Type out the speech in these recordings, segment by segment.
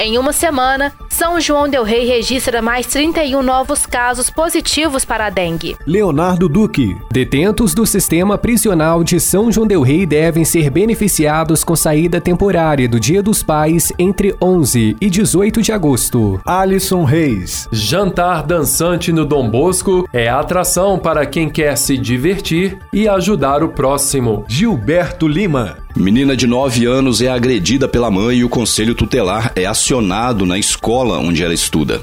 Em uma semana, São João Del Rei registra mais 31 novos casos positivos para a dengue. Leonardo Duque. Detentos do sistema prisional de São João Del Rei devem ser beneficiados com saída temporária do Dia dos Pais entre 11 e 18 de agosto. Alisson Reis. Jantar dançante no Dom Bosco é atração para quem quer se divertir e ajudar o próximo. Gilberto Lima. Menina de 9 anos é agredida pela mãe e o conselho tutelar é acionado na escola onde ela estuda.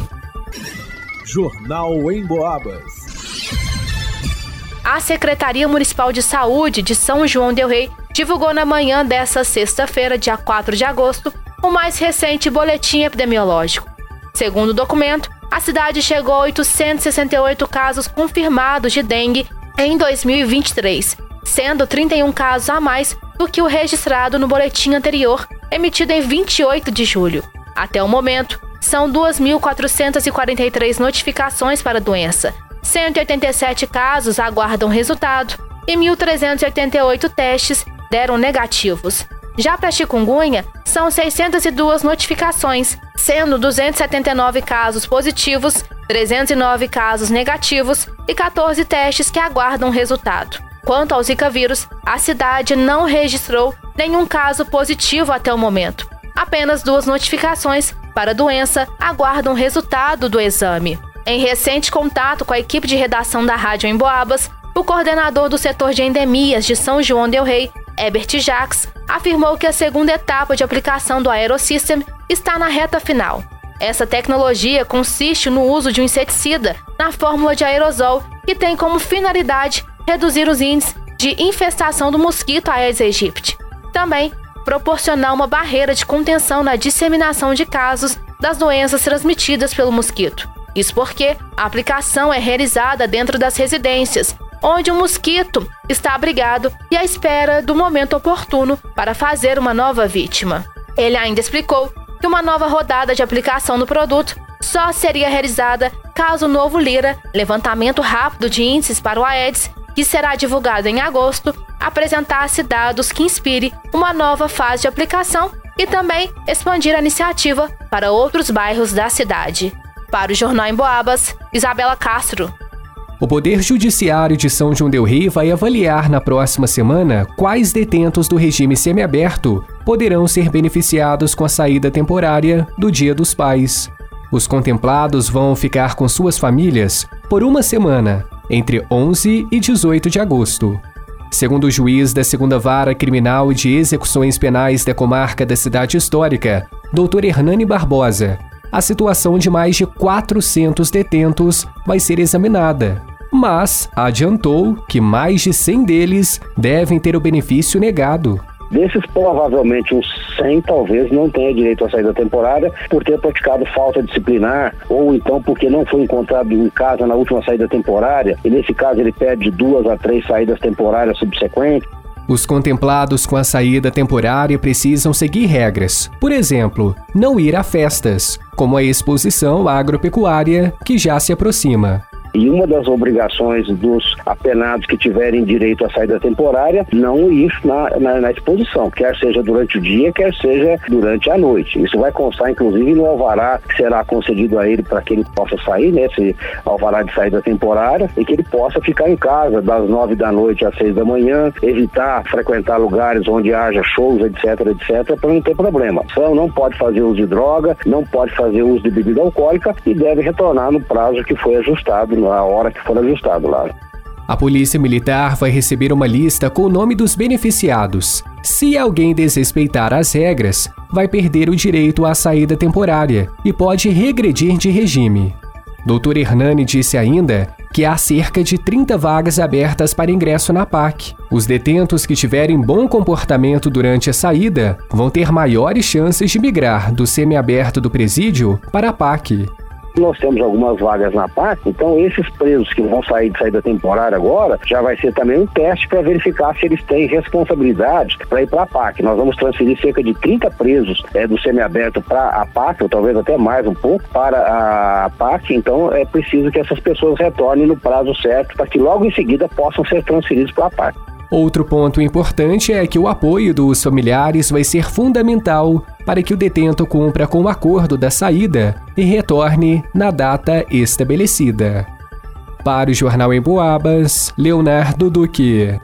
Jornal em Boabas. A Secretaria Municipal de Saúde de São João Del Rei divulgou na manhã desta sexta-feira, dia 4 de agosto, o mais recente boletim epidemiológico. Segundo o documento, a cidade chegou a 868 casos confirmados de dengue em 2023, sendo 31 casos a mais do que o registrado no boletim anterior, emitido em 28 de julho. Até o momento, são 2.443 notificações para a doença, 187 casos aguardam resultado e 1.388 testes deram negativos. Já para chikungunya, são 602 notificações, sendo 279 casos positivos, 309 casos negativos e 14 testes que aguardam resultado. Quanto ao Zika vírus, a cidade não registrou nenhum caso positivo até o momento. Apenas duas notificações para a doença aguardam resultado do exame. Em recente contato com a equipe de redação da Rádio em Boabas, o coordenador do setor de endemias de São João del Rei, Herbert Jacques, afirmou que a segunda etapa de aplicação do Aerosystem está na reta final. Essa tecnologia consiste no uso de um inseticida na fórmula de aerosol que tem como finalidade reduzir os índices de infestação do mosquito Aedes aegypti. Também proporcionar uma barreira de contenção na disseminação de casos das doenças transmitidas pelo mosquito. Isso porque a aplicação é realizada dentro das residências, onde o mosquito está abrigado e à espera do momento oportuno para fazer uma nova vítima. Ele ainda explicou que uma nova rodada de aplicação do produto só seria realizada caso o novo Lira, levantamento rápido de índices para o Aedes, que será divulgado em agosto, apresentasse dados que inspire uma nova fase de aplicação e também expandir a iniciativa para outros bairros da cidade. Para o Jornal em Boabas, Isabela Castro. O Poder Judiciário de São João Del Rei vai avaliar na próxima semana quais detentos do regime semiaberto poderão ser beneficiados com a saída temporária do Dia dos Pais. Os contemplados vão ficar com suas famílias por uma semana entre 11 e 18 de agosto. Segundo o juiz da segunda vara criminal de execuções penais da comarca da cidade histórica, Dr. Hernani Barbosa, a situação de mais de 400 detentos vai ser examinada, mas adiantou que mais de 100 deles devem ter o benefício negado. Desses, provavelmente uns 100 talvez não tenha direito à saída temporária por ter praticado falta disciplinar ou então porque não foi encontrado em casa na última saída temporária e nesse caso ele pede duas a três saídas temporárias subsequentes. Os contemplados com a saída temporária precisam seguir regras. Por exemplo, não ir a festas, como a exposição agropecuária que já se aproxima. E uma das obrigações dos apenados que tiverem direito à saída temporária, não ir na, na, na, exposição, quer seja durante o dia, quer seja durante a noite. Isso vai constar, inclusive, no alvará que será concedido a ele para que ele possa sair, né, esse alvará de saída temporária, e que ele possa ficar em casa das nove da noite às seis da manhã, evitar frequentar lugares onde haja shows, etc, etc, para não ter problema. Então, não pode fazer uso de droga, não pode fazer uso de bebida alcoólica e deve retornar no prazo que foi ajustado a hora que for ajustado lá. A Polícia Militar vai receber uma lista com o nome dos beneficiados. Se alguém desrespeitar as regras, vai perder o direito à saída temporária e pode regredir de regime. Dr. Hernani disse ainda que há cerca de 30 vagas abertas para ingresso na PAC. Os detentos que tiverem bom comportamento durante a saída vão ter maiores chances de migrar do semiaberto do presídio para a PAC. Nós temos algumas vagas na PAC, então esses presos que vão sair de saída temporária agora, já vai ser também um teste para verificar se eles têm responsabilidade para ir para a PAC. Nós vamos transferir cerca de 30 presos é, do semiaberto para a PAC, ou talvez até mais um pouco, para a PAC, então é preciso que essas pessoas retornem no prazo certo para que logo em seguida possam ser transferidos para a PAC. Outro ponto importante é que o apoio dos familiares vai ser fundamental para que o detento cumpra com o acordo da saída e retorne na data estabelecida. Para o Jornal em Boabas, Leonardo Duque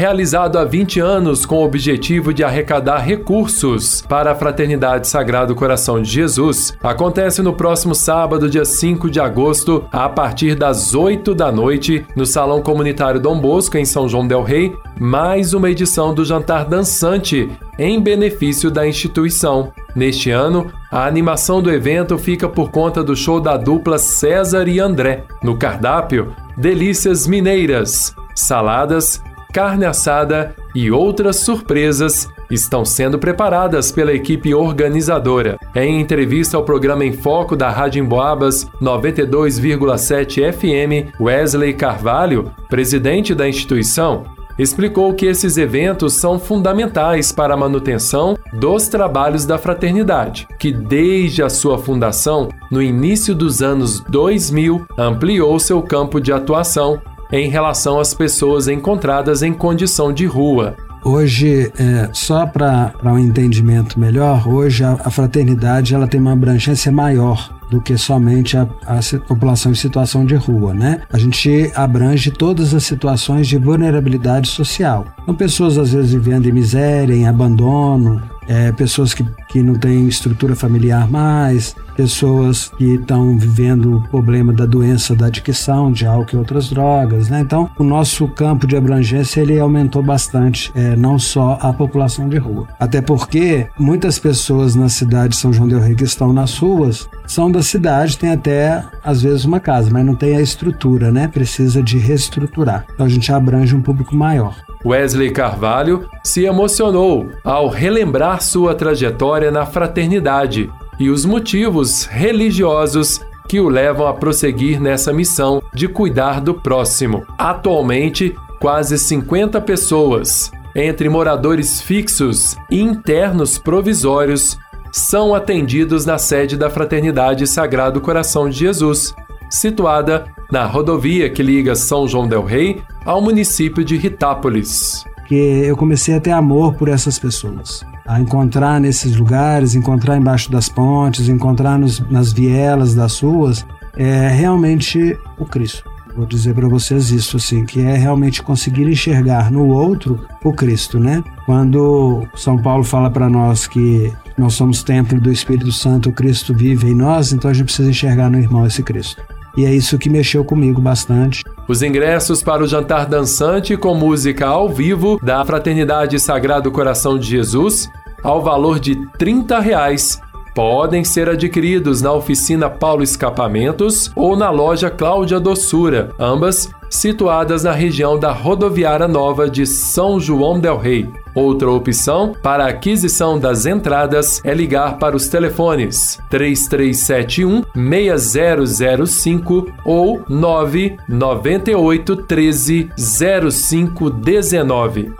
realizado há 20 anos com o objetivo de arrecadar recursos para a Fraternidade Sagrado Coração de Jesus, acontece no próximo sábado, dia 5 de agosto, a partir das 8 da noite, no Salão Comunitário Dom Bosco, em São João Del Rei, mais uma edição do Jantar Dançante em benefício da instituição. Neste ano, a animação do evento fica por conta do show da dupla César e André. No cardápio, delícias mineiras, saladas carne assada e outras surpresas estão sendo preparadas pela equipe organizadora. Em entrevista ao programa Em Foco da Rádio Emboabas 92,7 FM, Wesley Carvalho, presidente da instituição, explicou que esses eventos são fundamentais para a manutenção dos trabalhos da fraternidade, que desde a sua fundação, no início dos anos 2000, ampliou seu campo de atuação em relação às pessoas encontradas em condição de rua. Hoje, é, só para um entendimento melhor, hoje a, a fraternidade ela tem uma abrangência maior do que somente a, a, população em situação de rua, né? A gente abrange todas as situações de vulnerabilidade social. São pessoas às vezes vivendo em miséria, em abandono, é, pessoas que, que não têm estrutura familiar mais, pessoas que estão vivendo o problema da doença da adicção de álcool e outras drogas, né? Então, o nosso campo de abrangência ele aumentou bastante, é, não só a população de rua. Até porque muitas pessoas na cidade de São João del Rei que estão nas ruas são da cidade, tem até às vezes uma casa, mas não tem a estrutura, né? Precisa de reestruturar. Então a gente abrange um público maior. Wesley Carvalho se emocionou ao relembrar sua trajetória na fraternidade e os motivos religiosos que o levam a prosseguir nessa missão de cuidar do próximo. Atualmente, quase 50 pessoas, entre moradores fixos e internos provisórios, são atendidos na sede da Fraternidade Sagrado Coração de Jesus, situada na rodovia que liga São João del Rei ao município de Ritápolis. Que eu comecei a ter amor por essas pessoas, a encontrar nesses lugares, encontrar embaixo das pontes, encontrar nos, nas vielas das ruas, é realmente o Cristo. Vou dizer para vocês isso, assim, que é realmente conseguir enxergar no outro o Cristo, né? Quando São Paulo fala para nós que nós somos templo do Espírito Santo, o Cristo vive em nós, então a gente precisa enxergar no irmão esse Cristo. E é isso que mexeu comigo bastante. Os ingressos para o jantar dançante com música ao vivo da Fraternidade Sagrado Coração de Jesus, ao valor de 30 reais, podem ser adquiridos na oficina Paulo Escapamentos ou na loja Cláudia Doçura, ambas situadas na região da Rodoviária Nova de São João del Rei. Outra opção para aquisição das entradas é ligar para os telefones 3371 6005 ou 998 13 0519.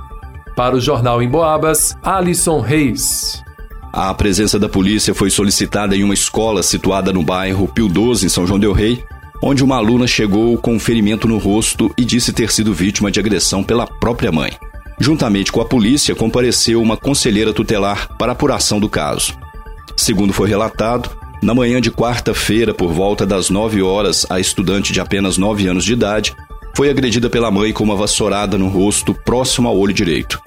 Para o Jornal em Boabas, Alisson Reis. A presença da polícia foi solicitada em uma escola situada no bairro Pio 12, em São João del Rei, onde uma aluna chegou com um ferimento no rosto e disse ter sido vítima de agressão pela própria mãe. Juntamente com a polícia, compareceu uma conselheira tutelar para apuração do caso. Segundo foi relatado, na manhã de quarta-feira, por volta das 9 horas, a estudante de apenas 9 anos de idade foi agredida pela mãe com uma vassourada no rosto próximo ao olho direito.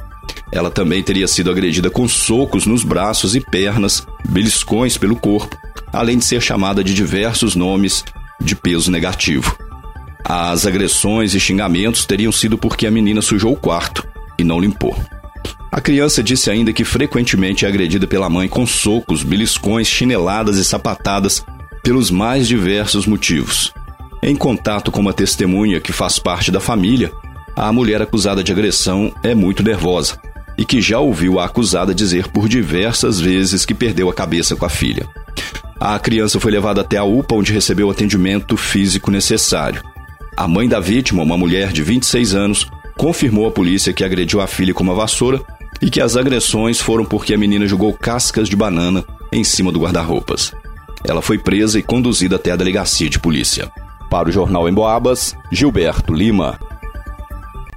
Ela também teria sido agredida com socos nos braços e pernas, beliscões pelo corpo, além de ser chamada de diversos nomes de peso negativo. As agressões e xingamentos teriam sido porque a menina sujou o quarto e não limpou. A criança disse ainda que frequentemente é agredida pela mãe com socos, beliscões, chineladas e sapatadas pelos mais diversos motivos. Em contato com uma testemunha que faz parte da família, a mulher acusada de agressão é muito nervosa e que já ouviu a acusada dizer por diversas vezes que perdeu a cabeça com a filha. A criança foi levada até a UPA, onde recebeu o atendimento físico necessário. A mãe da vítima, uma mulher de 26 anos, confirmou à polícia que agrediu a filha com uma vassoura e que as agressões foram porque a menina jogou cascas de banana em cima do guarda-roupas. Ela foi presa e conduzida até a delegacia de polícia. Para o jornal Em Boabas, Gilberto Lima.